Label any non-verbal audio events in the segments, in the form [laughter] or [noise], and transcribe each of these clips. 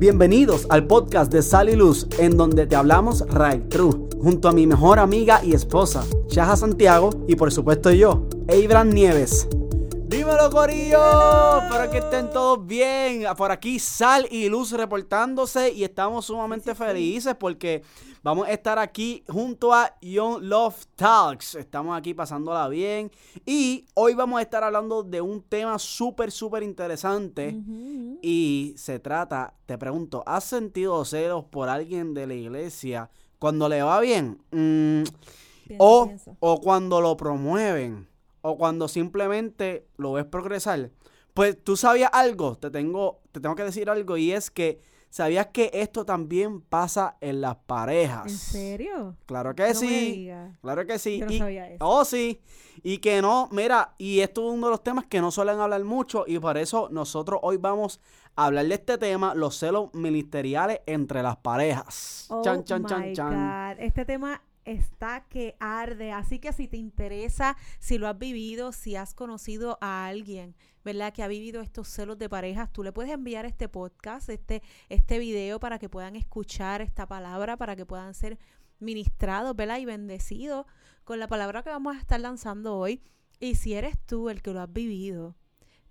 Bienvenidos al podcast de Sal y Luz, en donde te hablamos right true, junto a mi mejor amiga y esposa, Shaja Santiago, y por supuesto yo, Abraham Nieves. Dímelo, Corillo. Espero que estén todos bien. Por aquí Sal y Luz reportándose y estamos sumamente felices porque vamos a estar aquí junto a Young Love Talks. Estamos aquí pasándola bien y hoy vamos a estar hablando de un tema súper, súper interesante y se trata, te pregunto, ¿has sentido celos por alguien de la iglesia cuando le va bien? Mm, o, o cuando lo promueven o cuando simplemente lo ves progresar. Pues tú sabías algo, te tengo, te tengo que decir algo y es que sabías que esto también pasa en las parejas. ¿En serio? Claro que No me sí. Claro que sí. Yo no y, sabía eso. Oh, sí. Y que no, mira, y esto es uno de los temas que no suelen hablar mucho y por eso nosotros hoy vamos a hablar de este tema, los celos ministeriales entre las parejas. Oh chan, chan, my chan, chan. God. Este tema está que arde, así que si te interesa, si lo has vivido, si has conocido a alguien, ¿verdad? Que ha vivido estos celos de parejas, tú le puedes enviar este podcast, este, este video para que puedan escuchar esta palabra, para que puedan ser ministrados, ¿verdad? Y bendecidos con la palabra que vamos a estar lanzando hoy. Y si eres tú el que lo has vivido,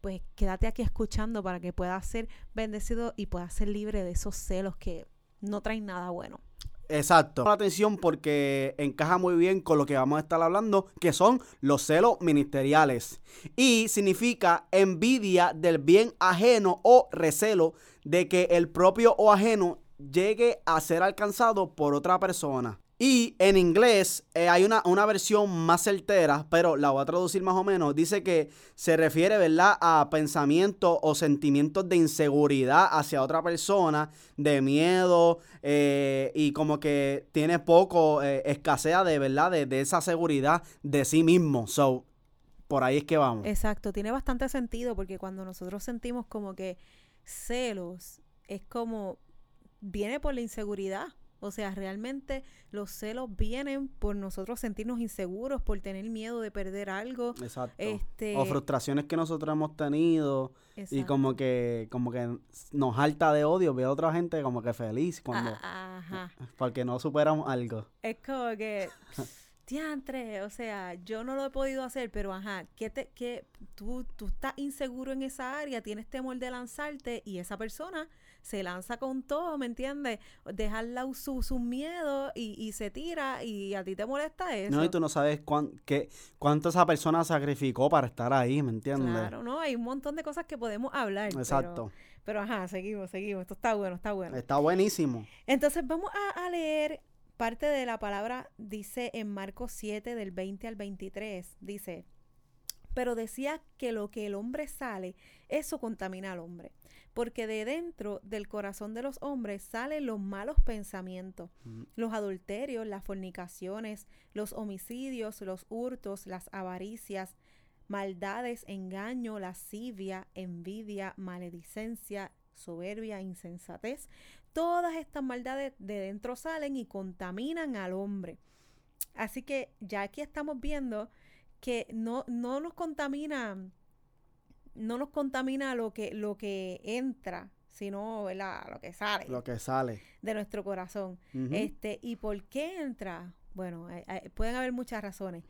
pues quédate aquí escuchando para que puedas ser bendecido y puedas ser libre de esos celos que no traen nada bueno. Exacto. La atención porque encaja muy bien con lo que vamos a estar hablando, que son los celos ministeriales. Y significa envidia del bien ajeno o recelo de que el propio o ajeno llegue a ser alcanzado por otra persona. Y en inglés eh, hay una, una versión más certera, pero la voy a traducir más o menos. Dice que se refiere, ¿verdad?, a pensamientos o sentimientos de inseguridad hacia otra persona, de miedo, eh, y como que tiene poco, eh, escasea de, ¿verdad?, de, de esa seguridad de sí mismo. So, por ahí es que vamos. Exacto, tiene bastante sentido porque cuando nosotros sentimos como que celos, es como viene por la inseguridad. O sea, realmente los celos vienen por nosotros sentirnos inseguros, por tener miedo de perder algo. Exacto. Este, O frustraciones que nosotros hemos tenido y exacto. como que como que nos harta de odio ver a otra gente como que feliz cuando Ah, Ajá. porque no superamos algo. Es como que, diantre, o sea, yo no lo he podido hacer, pero ajá, ¿qué te, qué, tú, tú estás inseguro en esa área, tienes temor de lanzarte y esa persona se lanza con todo, ¿me entiendes? Deja al lado su, miedos y, y se tira y a ti te molesta eso. No, y tú no sabes cuán, qué, cuánto esa persona sacrificó para estar ahí, ¿me entiendes? Claro, ¿no? Hay un montón de cosas que podemos hablar. pero- Exacto. Pero, ajá, seguimos, seguimos. Esto está bueno, está bueno. Está buenísimo. Entonces vamos a, a leer parte de la palabra, dice en Marcos 7 del 20 al 23, dice, pero decía que lo que el hombre sale, eso contamina al hombre, porque de dentro del corazón de los hombres salen los malos pensamientos, Mm. los adulterios, las fornicaciones, los homicidios, los hurtos, las avaricias, maldades, engaño, lascivia, envidia, maledicencia, soberbia, insensatez. Todas estas maldades de dentro salen y contaminan al hombre. Así que ya aquí estamos viendo que no, no nos contamina, no nos contamina lo que, lo que entra, sino ¿verdad? lo que sale Lo que sale. de nuestro corazón. Este, ¿y por qué entra? Bueno, eh, eh, pueden haber muchas razones,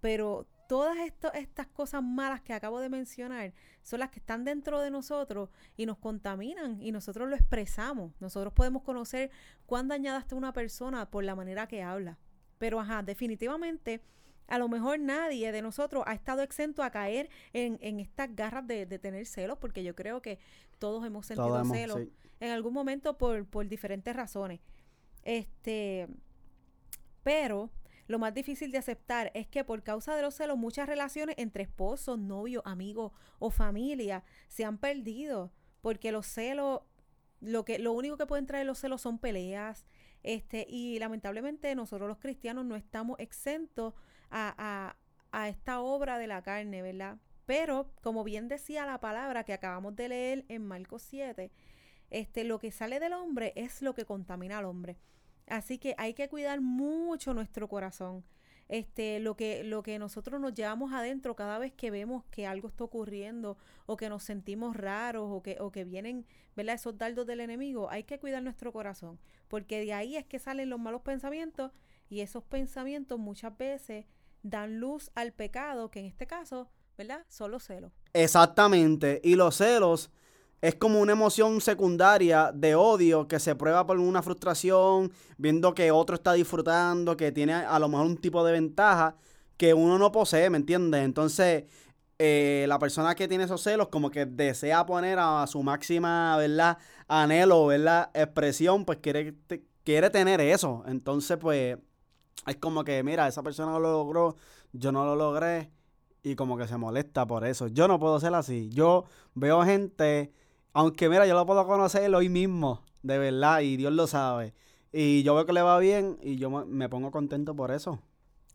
pero todas esto- estas cosas malas que acabo de mencionar son las que están dentro de nosotros y nos contaminan y nosotros lo expresamos. Nosotros podemos conocer cuán dañada está una persona por la manera que habla. Pero ajá, definitivamente a lo mejor nadie de nosotros ha estado exento a caer en, en estas garras de, de tener celos, porque yo creo que todos hemos sentido Todos hemos- celos sí. en algún momento por, por diferentes razones. Este, pero lo más difícil de aceptar es que por causa de los celos muchas relaciones entre esposos, novios, amigos o familia se han perdido porque los celos lo que lo único que pueden traer los celos son peleas, este y lamentablemente nosotros los cristianos no estamos exentos a, a, a esta obra de la carne, ¿verdad? Pero como bien decía la palabra que acabamos de leer en Marcos 7, este, lo que sale del hombre es lo que contamina al hombre. Así que hay que cuidar mucho nuestro corazón. este, lo que, lo que nosotros nos llevamos adentro cada vez que vemos que algo está ocurriendo o que nos sentimos raros o que, o que vienen, ¿verdad? Esos dardos del enemigo, hay que cuidar nuestro corazón, porque de ahí es que salen los malos pensamientos y esos pensamientos muchas veces dan luz al pecado, que en este caso, ¿verdad? Son los celos. Exactamente, y los celos es como una emoción secundaria de odio que se prueba por una frustración, viendo que otro está disfrutando, que tiene a lo mejor un tipo de ventaja que uno no posee, ¿me entiendes? Entonces, eh, la persona que tiene esos celos como que desea poner a, su máxima, ¿verdad? Anhelo, ¿verdad? Expresión, pues quiere, quiere tener eso. Entonces, pues, es como que, mira, esa persona lo logró, yo no lo logré. Y como que se molesta por eso. Yo no puedo ser así. Yo veo gente aunque mira, yo lo puedo conocer hoy mismo, de verdad, y Dios lo sabe. Y yo veo que le va bien y yo me pongo contento por eso.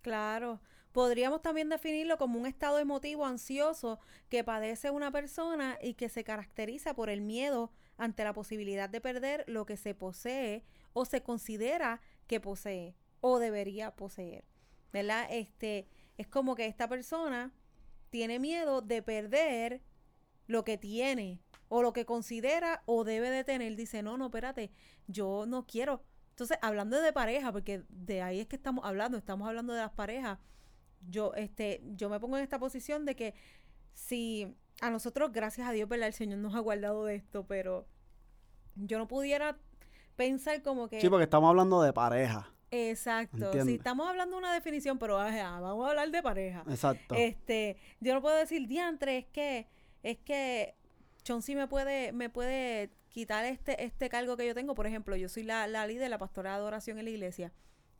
Claro. Podríamos también definirlo como un estado emotivo ansioso que padece una persona y que se caracteriza por el miedo ante la posibilidad de perder lo que se posee o se considera que posee o debería poseer. ¿Verdad? Este es como que esta persona tiene miedo de perder lo que tiene o lo que considera o debe de tener, dice, no, no, espérate, yo no quiero. Entonces, hablando de pareja, porque de ahí es que estamos hablando, estamos hablando de las parejas, yo, este, yo me pongo en esta posición de que si a nosotros, gracias a Dios, ¿verdad? El Señor nos ha guardado de esto, pero yo no pudiera pensar como que... Sí, porque estamos hablando de pareja. Exacto. Sí, estamos hablando de una definición, pero vamos a hablar de pareja. Exacto. Este, yo no puedo decir diantre, es que, es que sí me puede, me puede quitar este, este cargo que yo tengo. Por ejemplo, yo soy la, la líder de la pastora de adoración en la iglesia.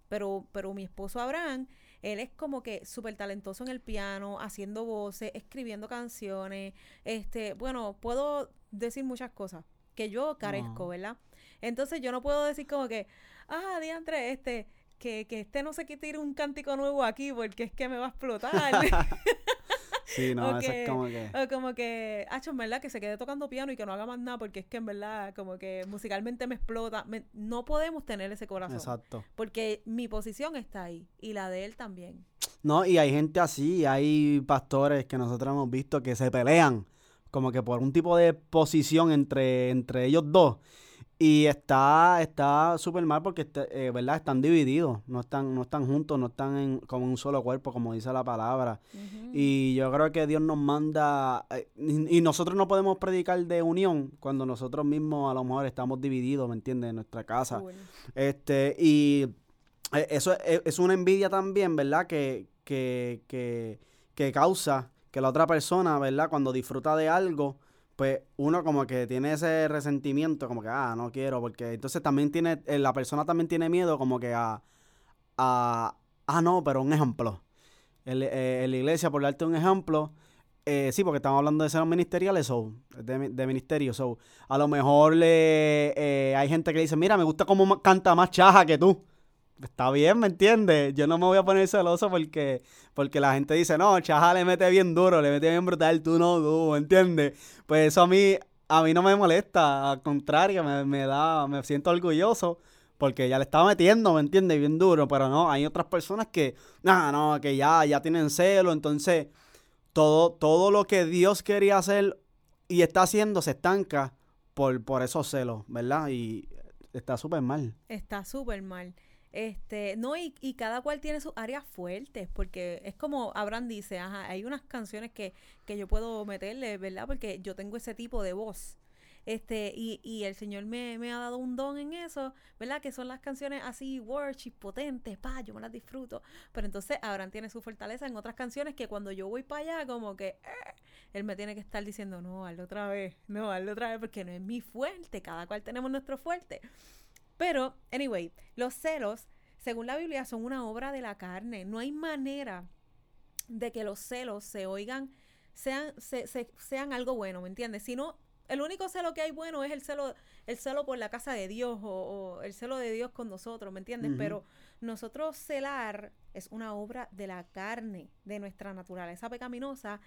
Pero, pero mi esposo Abraham, él es como que súper talentoso en el piano, haciendo voces, escribiendo canciones. Este, bueno, puedo decir muchas cosas que yo carezco, ¿verdad? Entonces yo no puedo decir como que, ah, diantre, este, que, que este no se quite un cántico nuevo aquí porque es que me va a explotar. [laughs] [laughs] Sí, no, eso es como que... O como que, hacho, en verdad, que se quede tocando piano y que no haga más nada porque es que en verdad, como que musicalmente me explota. no podemos tener ese corazón. Exacto. Porque mi posición está ahí y la de él también. No, y hay gente así, hay pastores que nosotros hemos visto que se pelean como que por un tipo de posición entre, entre ellos dos. Y está está súper mal porque, este, eh, ¿verdad? Están divididos, no están no están juntos, no están en, como un solo cuerpo, como dice la palabra. Y yo creo que Dios nos manda, eh, y, nosotros no podemos predicar de unión cuando nosotros mismos a lo mejor estamos divididos, ¿me entiendes? En nuestra casa. Este, y eh, eso es, es, una envidia también, ¿verdad? Que, que, que, que causa que la otra persona, ¿verdad? Cuando disfruta de algo, pues uno como que tiene ese resentimiento, como que, ah, no quiero, porque entonces también tiene, eh, la persona también tiene miedo como que a, a ah, no, pero un ejemplo. Eh, en, la iglesia, por darte un ejemplo, eh, sí, porque estamos hablando de ser ministeriales, o de, de ministerio, so, a lo mejor le, hay gente que dice, mira, me gusta cómo canta más chaja que tú está bien, ¿me entiendes? Yo no me voy a poner celoso porque, porque la gente dice, no, Chaja le mete bien duro, le mete bien brutal, tú no, tú, ¿me entiendes? Pues eso a mí, a mí no me molesta, al contrario, me, da, me siento orgulloso porque ya le estaba metiendo, ¿me entiendes? Bien duro, pero no, hay otras personas que, no, no, que ya, ya tienen celo, entonces todo, todo lo que Dios quería hacer y está haciendo se estanca por, por esos celos, ¿verdad? Y está súper mal. Está súper mal. Este, no, y, y, cada cual tiene sus áreas fuertes, porque es como Abraham dice, ajá, hay unas canciones que, que yo puedo meterle, ¿verdad? Porque yo tengo ese tipo de voz. Este, y, y el Señor me, me, ha dado un don en eso, ¿verdad? Que son las canciones así, worship, potentes, pa, yo me las disfruto. Pero entonces Abraham tiene su fortaleza en otras canciones que cuando yo voy para allá, como que eh, él me tiene que estar diciendo, no, hazlo otra vez, no, hazlo otra vez, porque no es mi fuerte, cada cual tenemos nuestro fuerte. Pero, anyway, los celos, según la Biblia, son una obra de la carne. No hay manera de que los celos se oigan, sean, sean algo bueno, ¿me entiendes? Sino, el único celo que hay bueno es el celo, el celo por la casa de Dios o, el celo de Dios con nosotros, ¿me entiendes? Pero nosotros celar es una obra de la carne, de nuestra naturaleza pecaminosa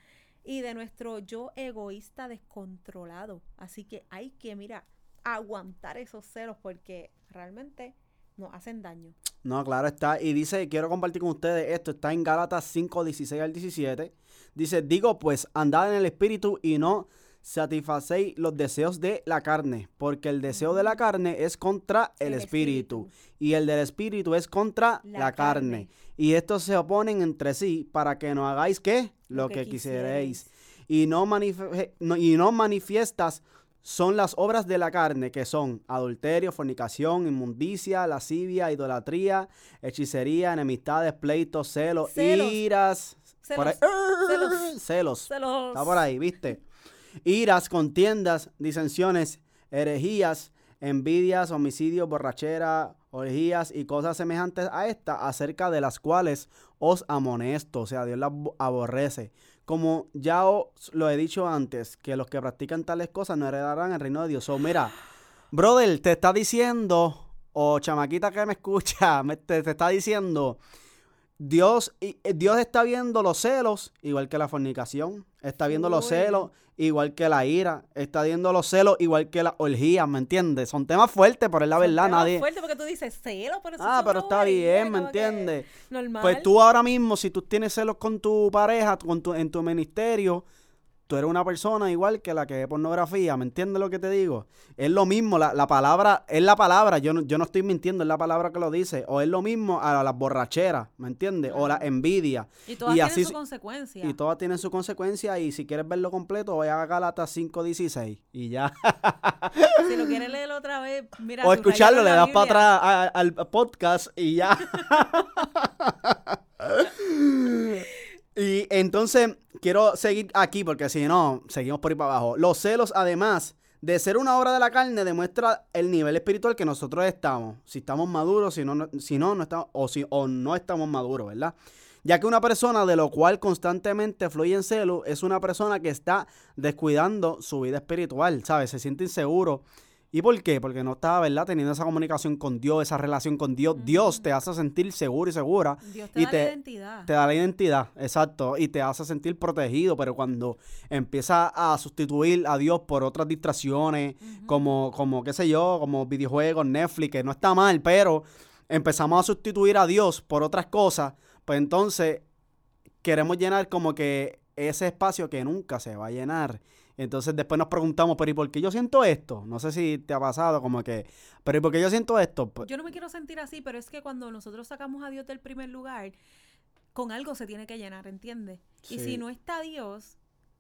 y de nuestro yo egoísta descontrolado. Así que hay que, mira, aguantar esos celos porque realmente nos hacen daño. No, claro está. Y dice, quiero compartir con ustedes esto, está en Gálatas 5, 16 al 17. Dice, digo pues, andad en el espíritu y no satisfacéis los deseos de la carne, porque el deseo de la carne es contra el, El espíritu, espíritu. y el del espíritu es contra la, La carne. carne. Y estos se oponen entre sí para que no hagáis qué? Lo, Lo que, que quisierais. Y no, no- y no manifiestas son las obras de la carne, que son adulterio, fornicación, inmundicia, lascivia, idolatría, hechicería, enemistades, pleitos, celos, Celos. iras. por ahí- Celos. Celos. [laughs] celos. Celos. Está por ahí, ¿viste? Iras, contiendas, disensiones, herejías, envidias, homicidios, borrachera, orgías y cosas semejantes a esta, acerca de las cuales os amonesto, o sea, Dios las bo- aborrece. Como ya os lo he dicho antes, que los que practican tales cosas no heredarán el reino de Dios. O mira, brother, te está diciendo, o chamaquita que me escucha, [laughs] te, te está diciendo, Dios, y- eh, Dios está viendo los celos, igual que la fornicación. Está viendo los celos, igual que la ira. Está viendo los celos, igual que las orgías, ¿me entiendes? Son temas fuertes, pero es la Son verdad, temas nadie... fuertes porque tú dices celo, pero eso Ah, pero está bien, ¿me entiendes? Normal. Pues tú ahora mismo, si tú tienes celos con tu pareja, con tu, en tu ministerio, tú eres una persona igual que la que ve pornografía, ¿me entiendes lo que te digo? Es lo mismo, la, la palabra, es la palabra, yo no, yo no estoy mintiendo, es la palabra que lo dice, o es lo mismo a las borracheras, ¿me entiendes? O la envidia. y todas y tienen así su se- consecuencia. Y todas tienen su consecuencia y si quieres verlo completo, vaya a Galatas 5.16 y ya. Si lo quieres leer otra vez, mira. o escucharlo, le das para atrás al podcast y ya. [laughs] y entonces quiero seguir aquí porque si no, seguimos por ahí para abajo. Los celos, además de ser una obra de la carne, demuestra el nivel espiritual que nosotros estamos. Si estamos maduros, si no, no- si no, no estamos, o, si, o no estamos maduros, ¿verdad? Ya que una persona de lo cual constantemente fluye en celo es una persona que está descuidando su vida espiritual, ¿sabes? Se siente inseguro. ¿Y por qué? Porque no está, ¿verdad? Teniendo esa comunicación con Dios, esa relación con Dios. Dios te hace sentir seguro y segura. Dios te y da te- la identidad. Te da la identidad, exacto, y te hace sentir protegido, pero cuando empieza a sustituir a Dios por otras distracciones, como, como, qué sé yo, como videojuegos, Netflix, que no está mal, pero empezamos a sustituir a Dios por otras cosas, pues entonces queremos llenar como que ese espacio que nunca se va a llenar. Entonces después nos preguntamos, pero ¿y por qué yo siento esto? No sé si te ha pasado como que, pero ¿y por qué yo siento esto? Pues, Yo no me quiero sentir así, pero es que cuando nosotros sacamos a Dios del primer lugar, con algo se tiene que llenar, ¿entiendes? Y si no está Dios,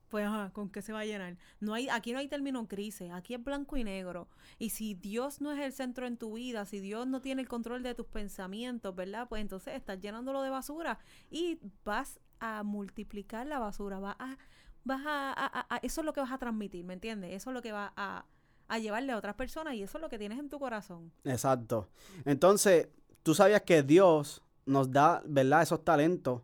pues ajá, ¿con qué se va a llenar? No hay, aquí no hay término crisis, aquí es blanco y negro. Y si Dios no es el centro en tu vida, si Dios no tiene el control de tus pensamientos, ¿verdad? Pues entonces estás llenándolo de basura y vas a multiplicar la basura, vas a, vas a, a- a- eso es lo que vas a transmitir, ¿me entiendes? Eso es lo que va a, a llevarle a otras personas y eso es lo que tienes en tu corazón. Exacto. Entonces, tú sabías que Dios nos da, ¿verdad? Esos talentos.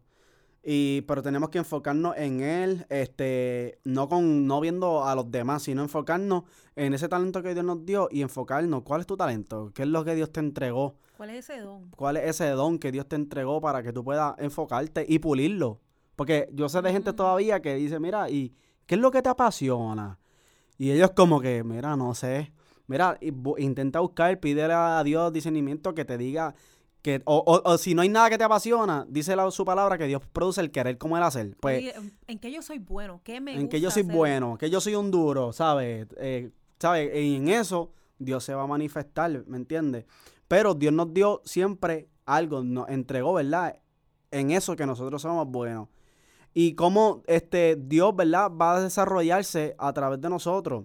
Y, pero tenemos que enfocarnos en él, este, no con, no viendo a los demás, sino enfocarnos en ese talento que Dios nos dio y enfocarnos. ¿Cuál es tu talento? ¿Qué es lo que Dios te entregó? ¿Cuál es ese don? ¿Cuál es ese don que Dios te entregó para que tú puedas enfocarte y pulirlo? Porque yo sé de gente todavía que dice, mira, ¿y qué es lo que te apasiona? Y ellos como que, mira, no sé. Mira, intenta buscar, pídele a Dios discernimiento que te diga que, o, o- o si no hay nada que te apasiona, dice la- su palabra que Dios produce el querer como el hacer. Pues, Oye, ¿en- ¿en qué yo soy bueno? ¿Qué me en que yo soy hacer? bueno, que yo soy un duro, ¿sabes? Eh, ¿Sabes? Y en eso Dios se va a manifestar, ¿me entiendes? Pero Dios nos dio siempre algo, nos entregó, ¿verdad? En eso que nosotros somos buenos. Y cómo este, Dios, ¿verdad? Va a desarrollarse a través de nosotros.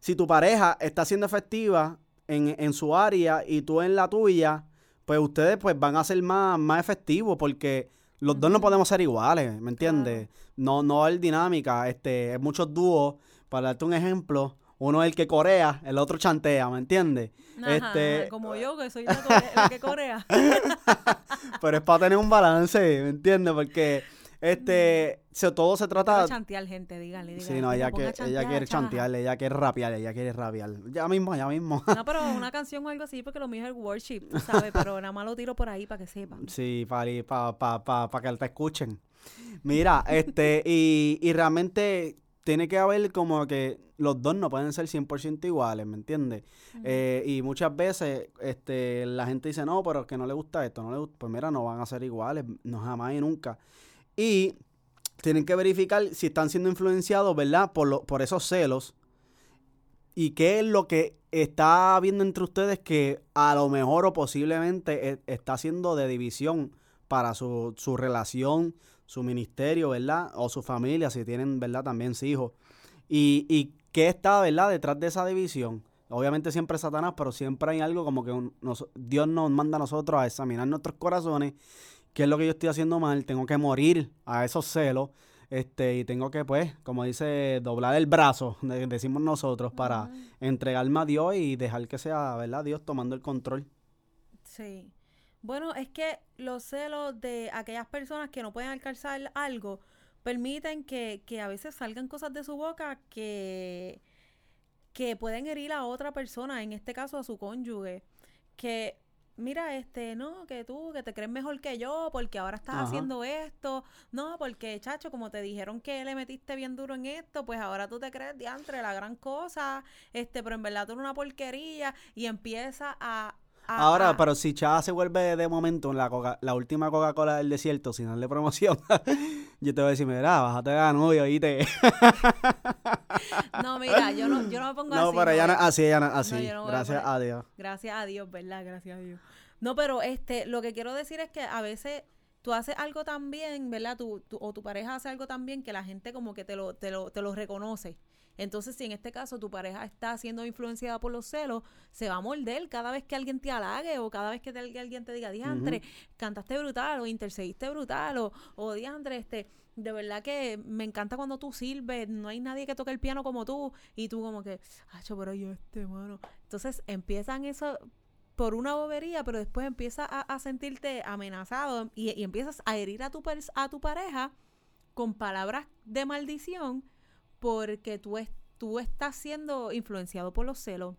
Si tu pareja está siendo efectiva en, en su área y tú en la tuya, pues ustedes pues van a ser más, más efectivos porque los dos no podemos ser iguales, ¿me entiendes? No, no hay dinámica, este, hay muchos dúos, para darte un ejemplo, uno es el que corea, el otro chantea, ¿me entiendes? Este- como yo, que soy la, core- la que corea. [laughs] Pero es para tener un balance, ¿me entiendes? Porque este, se, todo se trata... Quiero chantear, gente, díganle, díganle. Sí, no, ella, que, quiere chaja. chantear, ella quiere rapear, ella quiere rapear. Ya mismo, ya mismo. No, pero [laughs] una canción o algo así, porque lo mío es el worship, ¿sabes? Pero nada más lo tiro por ahí para que sepan. [laughs] Sí, para pa, pa, pa, pa que te escuchen. Mira, este, [laughs] y, y realmente tiene que haber como que los dos no pueden ser 100% iguales, ¿me entiendes? Eh, y muchas veces este, la gente dice, no, pero es que no le gusta esto, no le gusta. Pues mira, no van a ser iguales, no jamás y nunca. Y tienen que verificar si están siendo influenciados, ¿verdad? Por, lo, por esos celos. Y qué es lo que está habiendo entre ustedes que a lo mejor o posiblemente e, está haciendo de división para su, su relación, su ministerio, ¿verdad? O su familia, si tienen, ¿verdad? También hijos. Y, y qué está, ¿verdad? Detrás de esa división. Obviamente siempre es Satanás, pero siempre hay algo como que Dios nos manda a nosotros a examinar nuestros corazones. ¿Qué es lo que yo estoy haciendo mal? Tengo que morir a esos celos. Este, y tengo que, pues, como dice, doblar el brazo, [laughs] decimos nosotros, para entregarme a Dios y dejar que sea, ¿verdad? Dios tomando el control. Sí. Bueno, es que los celos de aquellas personas que no pueden alcanzar algo permiten que, que a veces salgan cosas de su boca que, que pueden herir a otra persona, en este caso a su cónyuge, que mira, este, no, que tú, que te crees mejor que yo, porque ahora estás haciendo esto, no, porque, chacho, como te dijeron que le metiste bien duro en esto, pues ahora tú te crees diantre la gran cosa, este, pero en verdad tú eres una porquería, y empieza a, Ahora, pero si Chava se vuelve de momento la, la última Coca-Cola del desierto sin darle promoción, [laughs] yo te voy a decir, mira, bájate de la novia, oíste. no, mira, yo no, yo no me pongo así. No, pero ella no, así, ella no, así. Gracias a Dios. Gracias a Dios, ¿verdad? Gracias a Dios. No, pero este, lo que quiero decir es que a veces tú haces algo tan bien, ¿verdad? Tú, o tu pareja hace algo tan bien que la gente como que te lo, te lo, te lo reconoce. Entonces, si en este caso tu pareja está siendo influenciada por los celos, se va a morder cada vez que alguien te halague o cada vez que alguien te diga, diantre, cantaste brutal o intercediste brutal o, o diantre, este, de verdad que me encanta cuando tú sirves, no hay nadie que toque el piano como tú y tú como que, yo pero yo este, mano. Entonces empiezan eso por una bobería, pero después empiezas a, sentirte amenazado y, y, empiezas a herir a tu, a tu pareja con palabras de maldición porque tú, tú estás siendo influenciado por los celos.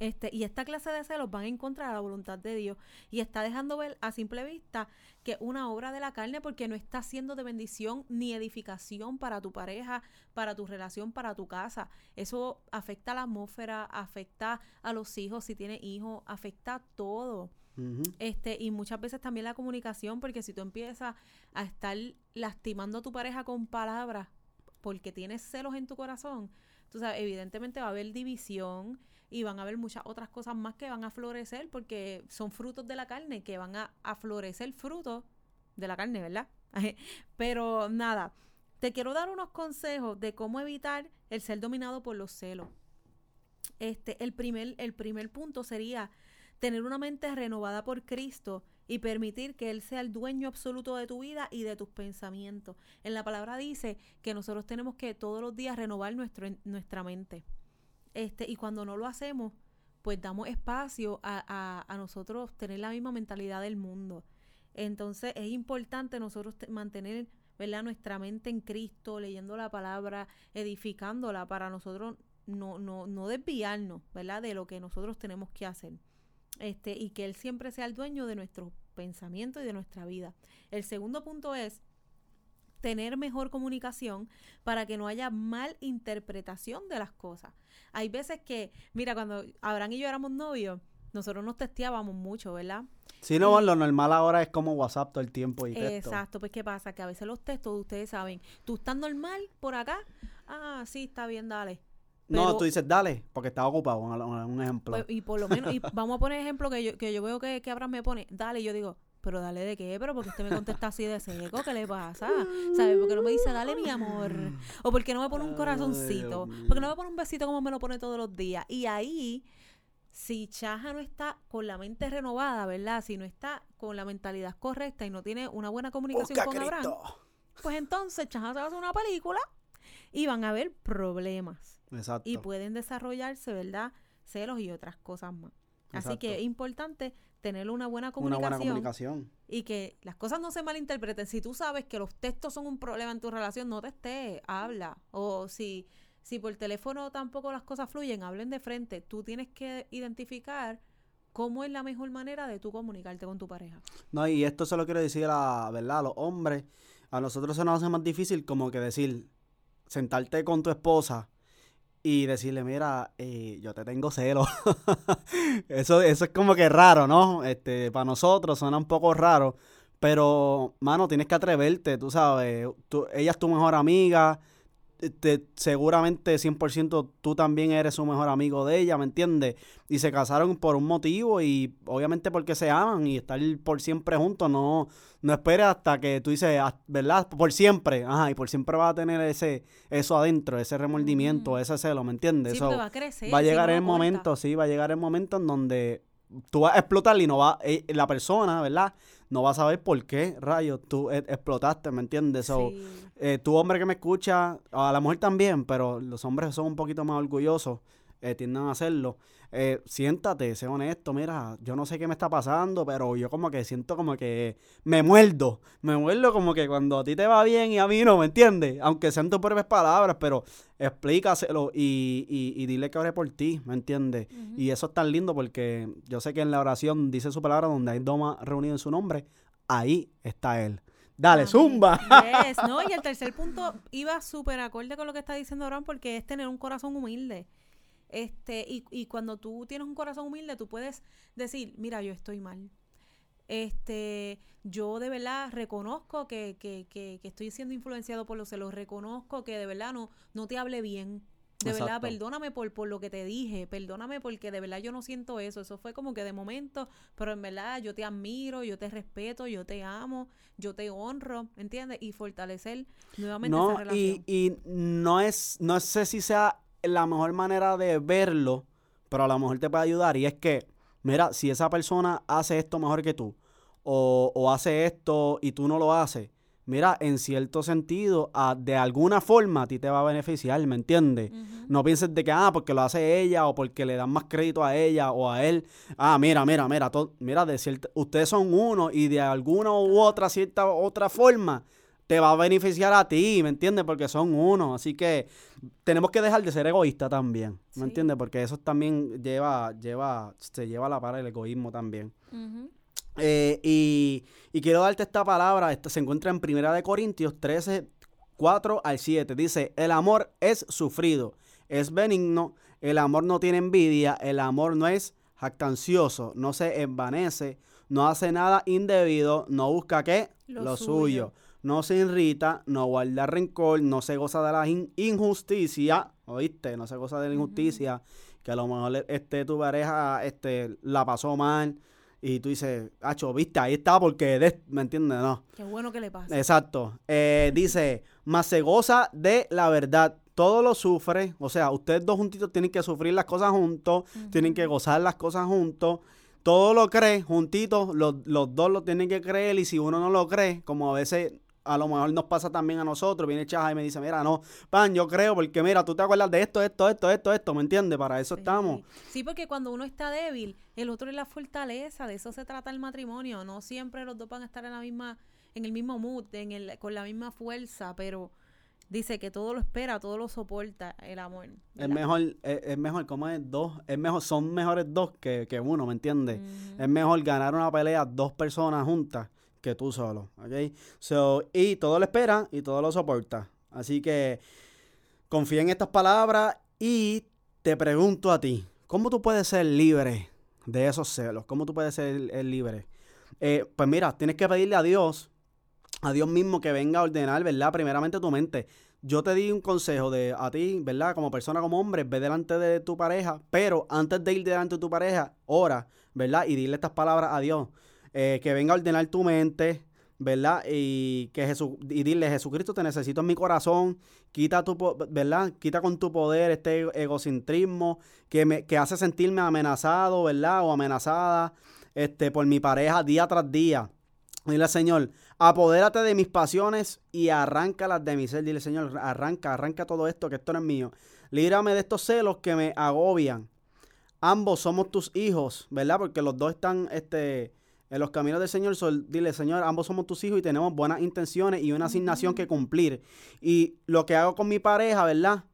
Este, y esta clase de celos van en contra de la voluntad de Dios y está dejando ver a simple vista que una obra de la carne porque no está siendo de bendición ni edificación para tu pareja, para tu relación, para tu casa. Eso afecta a la atmósfera, afecta a los hijos, si tiene hijos, afecta todo. Este, y muchas veces también la comunicación, porque si tú empiezas a estar lastimando a tu pareja con palabras, porque tienes celos en tu corazón, tú sabes, evidentemente va a haber división y van a haber muchas otras cosas más que van a florecer porque son frutos de la carne, que van a, a florecer frutos de la carne, ¿verdad? [laughs] Pero nada, te quiero dar unos consejos de cómo evitar el ser dominado por los celos. Este, el primer, el primer punto sería tener una mente renovada por Cristo y permitir que Él sea el dueño absoluto de tu vida y de tus pensamientos. En la palabra dice que nosotros tenemos que todos los días renovar nuestra mente. Este, y cuando no lo hacemos, pues damos espacio a, a, nosotros tener la misma mentalidad del mundo. Entonces es importante nosotros mantener ¿verdad? nuestra mente en Cristo, leyendo la palabra, edificándola para nosotros no, no, no desviarnos ¿verdad? de lo que nosotros tenemos que hacer. Este, y que Él siempre sea el dueño de nuestros pensamientos y de nuestra vida. El segundo punto es tener mejor comunicación para que no haya mal interpretación de las cosas. Hay veces que, mira, cuando Abraham y yo éramos novios, nosotros nos testeábamos mucho, ¿verdad? Sí, no, lo normal ahora es como WhatsApp todo el tiempo y texto. Exacto, pues ¿qué pasa? Que a veces los textos, ustedes saben, tú estás normal por acá, ah, sí, está bien, dale no, tú dices, dale, porque estaba ocupado, un, ejemplo. Pues, y por lo menos, y [laughs] vamos a poner ejemplo que yo, que yo veo que, que Abraham me pone, dale, y yo digo, pero dale de qué, pero porque usted me contesta así de seco, ¿qué le pasa? ¿Sabes? Porque no me dice, dale mi amor. O porque no me pone un corazoncito. Porque no me pone un besito como me lo pone todos los días. Y ahí, si Chaja no está con la mente renovada, ¿verdad? Si no está con la mentalidad correcta y no tiene una buena comunicación con Abraham, pues entonces Chaja se va a hacer una película y van a haber problemas. Exacto. Y pueden desarrollarse, ¿verdad? Celos y otras cosas más. Así que es importante tener una buena comunicación. Una buena comunicación. Y que las cosas no se malinterpreten. Si tú sabes que los textos son un problema en tu relación, no te estés, habla. O si, si por teléfono tampoco las cosas fluyen, hablen de frente. Tú tienes que identificar cómo es la mejor manera de tú comunicarte con tu pareja. No, y esto se lo quiero decir a, ¿verdad? a los hombres. A nosotros se nos hace más difícil como que decir, sentarte con tu esposa y decirle, mira, eh, yo te tengo celo. [laughs] eso, eso es como que raro, ¿no? Este, para nosotros suena un poco raro, pero, mano, tienes que atreverte, tú sabes, ella es tu mejor amiga, te, seguramente 100% tú también eres su mejor amigo de ella, ¿me entiendes? Y se casaron por un motivo y obviamente porque se aman y estar por siempre juntos, no, no esperes hasta que tú dices, ah, ¿verdad? Por siempre, ajá, y por siempre va a tener ese, eso adentro, ese remordimiento, ese celo, ¿me entiendes? Sí, va a crecer. Va a llegar el momento, sí, va a llegar el momento en donde tú vas a explotar y no va, eh, la persona, ¿verdad? No vas a saber por qué, rayos, tú e, explotaste, ¿me entiendes? So, eh, tu hombre que me escucha, a la mujer también, pero los hombres son un poquito más orgullosos, eh, tienden a hacerlo eh, siéntate, sé honesto, mira, yo no sé qué me está pasando, pero yo como que siento como que me muerdo, me muerdo como que cuando a ti te va bien y a mí no, ¿me entiendes? Aunque sean tus propias palabras, pero explícaselo y, y, dile que ore por ti, ¿me entiendes? Y eso es tan lindo porque yo sé que en la oración dice su palabra donde hay doma reunido en su nombre, ahí está él. Dale, zumba. No, y el tercer punto [laughs] iba súper acorde con lo que está diciendo Abraham porque es tener un corazón humilde. Este, y, y cuando tú tienes un corazón humilde, tú puedes decir, mira, yo estoy mal. Este, yo de verdad reconozco que, que, que, estoy siendo influenciado por los celos, reconozco que de verdad no, no te hable bien. De verdad, perdóname por, por lo que te dije, perdóname porque de verdad yo no siento eso. Eso fue como que de momento, pero en verdad yo te admiro, yo te respeto, yo te amo, yo te honro, ¿entiendes? Y fortalecer nuevamente esa relación. Y, y no es, no sé si sea la mejor manera de verlo, pero a lo mejor te puede ayudar. Y es que, mira, si esa persona hace esto mejor que tú, o, hace esto y tú no lo haces, mira, en cierto sentido, de alguna forma a ti te va a beneficiar, ¿me entiendes? No pienses de que, ah, porque lo hace ella o porque le dan más crédito a ella o a él. Ah, mira, mira, mira, mira, de cierta, ustedes son uno y de alguna u otra, cierta otra forma, te va a beneficiar a ti, ¿me entiendes? Porque son uno. Así que tenemos que dejar de ser egoístas también, ¿me entiendes? Porque eso también lleva, lleva, se lleva a la par el egoísmo también. Eh, y, quiero darte esta palabra, esta se encuentra en Primera de Corintios 13, 4 al 7. Dice, el amor es sufrido, es benigno, el amor no tiene envidia, el amor no es jactancioso, no se envanece, no hace nada indebido, no busca qué? Lo, suyo no se irrita, no guarda rencor, no se goza de la injusticia, ¿oíste? No se goza de la injusticia, que a lo mejor este, tu pareja este, la pasó mal y tú dices, hacho, viste, ahí está porque, ¿me entiendes? No. Qué bueno que le pasa. Exacto. Eh, dice, más se goza de la verdad. Todo lo sufre, o sea, ustedes dos juntitos tienen que sufrir las cosas juntos, tienen que gozar las cosas juntos todo lo cree juntitos, los, los, dos lo tienen que creer y si uno no lo cree, como a veces a lo mejor nos pasa también a nosotros. Viene Chaja y me dice, mira, no, pan, yo creo, porque mira, tú te acuerdas de esto, esto, esto, esto, esto, ¿me entiendes? Para eso estamos. Sí, porque cuando uno está débil, el otro es la fortaleza, de eso se trata el matrimonio. No siempre los dos van a estar en la misma, en el mismo mood, en el, con la misma fuerza, pero dice que todo lo espera, todo lo soporta el amor. Es mejor, es, mejor, como es dos, es mejor, son mejores dos que, uno, ¿me entiendes? Es mejor ganar una pelea dos personas juntas que tú solo, ¿ok? So, y todo lo espera y todo lo soporta. Así que confía en estas palabras y te pregunto a ti, ¿cómo tú puedes ser libre de esos celos? ¿Cómo tú puedes ser libre? Eh, pues mira, tienes que pedirle a Dios, a Dios mismo que venga a ordenar, ¿verdad? Primeramente tu mente. Yo te di un consejo de a ti, ¿verdad? Como persona, como hombre, ve delante de tu pareja, pero antes de ir delante de tu pareja, ora, ¿verdad? Y dile estas palabras a Dios. Eh, que venga a ordenar tu mente, ¿verdad? Y que Jesús, y dile, Jesucristo, te necesito en mi corazón, quita tu, ¿verdad? Quita con tu poder este egocentrismo que me que hace sentirme amenazado, ¿verdad? O amenazada este, por mi pareja día tras día. Dile, Señor, apodérate de mis pasiones y arráncalas de mi ser. Dile, Señor, arranca, arranca todo esto, que esto no es mío. Líbrame de estos celos que me agobian. Ambos somos tus hijos, ¿verdad? Porque los dos están, este, en los caminos del Señor, dile, Señor, ambos somos tus hijos y tenemos buenas intenciones y una asignación que cumplir. Y lo que hago con mi pareja, ¿verdad?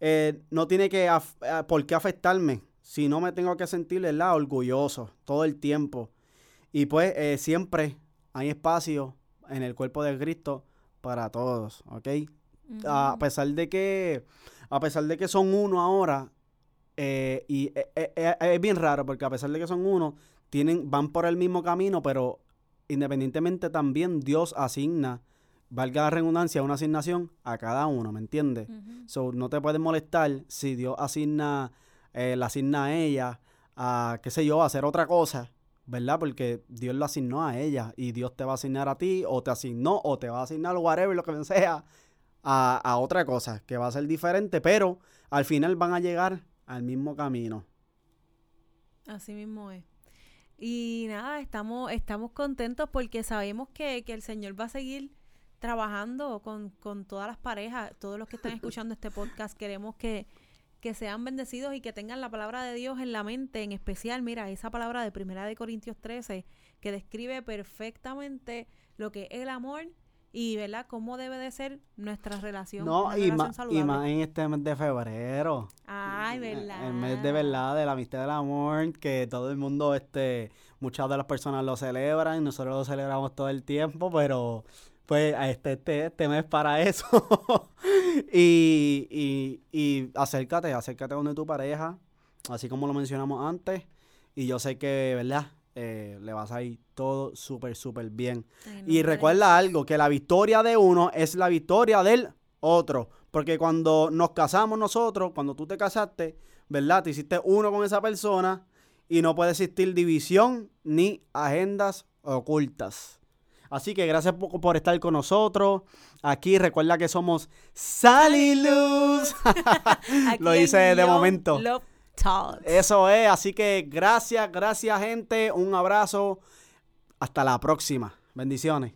Eh, no tiene que eh, por qué afectarme, si no me tengo que sentir, ¿verdad? Orgulloso todo el tiempo. Y pues eh, siempre hay espacio en el cuerpo de Cristo para todos, ¿ok? a pesar de que, a pesar de que son uno ahora, eh, y es bien raro porque a pesar de que son uno, tienen, van por el mismo camino, pero independientemente también Dios asigna, valga la redundancia, una asignación a cada uno, ¿me entiendes? So, no te puedes molestar si Dios asigna, la asigna a ella, a, qué sé yo, a hacer otra cosa, ¿verdad? Porque Dios lo asignó a ella y Dios te va a asignar a ti, o te asignó, o te va a asignar whatever, lo que sea, a, a otra cosa, que va a ser diferente, pero al final van a llegar al mismo camino. Así mismo es. Y nada, estamos, estamos contentos porque sabemos que, el Señor va a seguir trabajando con, todas las parejas, todos los que están escuchando este podcast. Queremos que, que sean bendecidos y que tengan la palabra de Dios en la mente, en especial, mira, esa palabra de Primera de Corintios 13, que describe perfectamente lo que es el amor y ¿verdad? cómo debe de ser nuestra relación. No, y, más en este mes de febrero. Ay, verdad. El mes de verdad, de la amistad del amor, que todo el mundo, este, muchas de las personas lo celebran, nosotros lo celebramos todo el tiempo, pero pues este, este, este mes para eso. [laughs] y, y, y acércate, acércate donde tu pareja, así como lo mencionamos antes. Y yo sé que, ¿verdad? Eh, le vas a ir todo súper, súper bien. y recuerda algo, que la victoria de uno es la victoria del otro. Porque cuando nos casamos nosotros, cuando tú te casaste, ¿verdad? Te hiciste uno con esa persona y no puede existir división ni agendas ocultas. Así que gracias por, por estar con nosotros. Aquí recuerda que somos Sally Luz. [laughs] [laughs] Lo hice de momento. Eso es, así que gracias, gracias gente, un abrazo, hasta la próxima, bendiciones.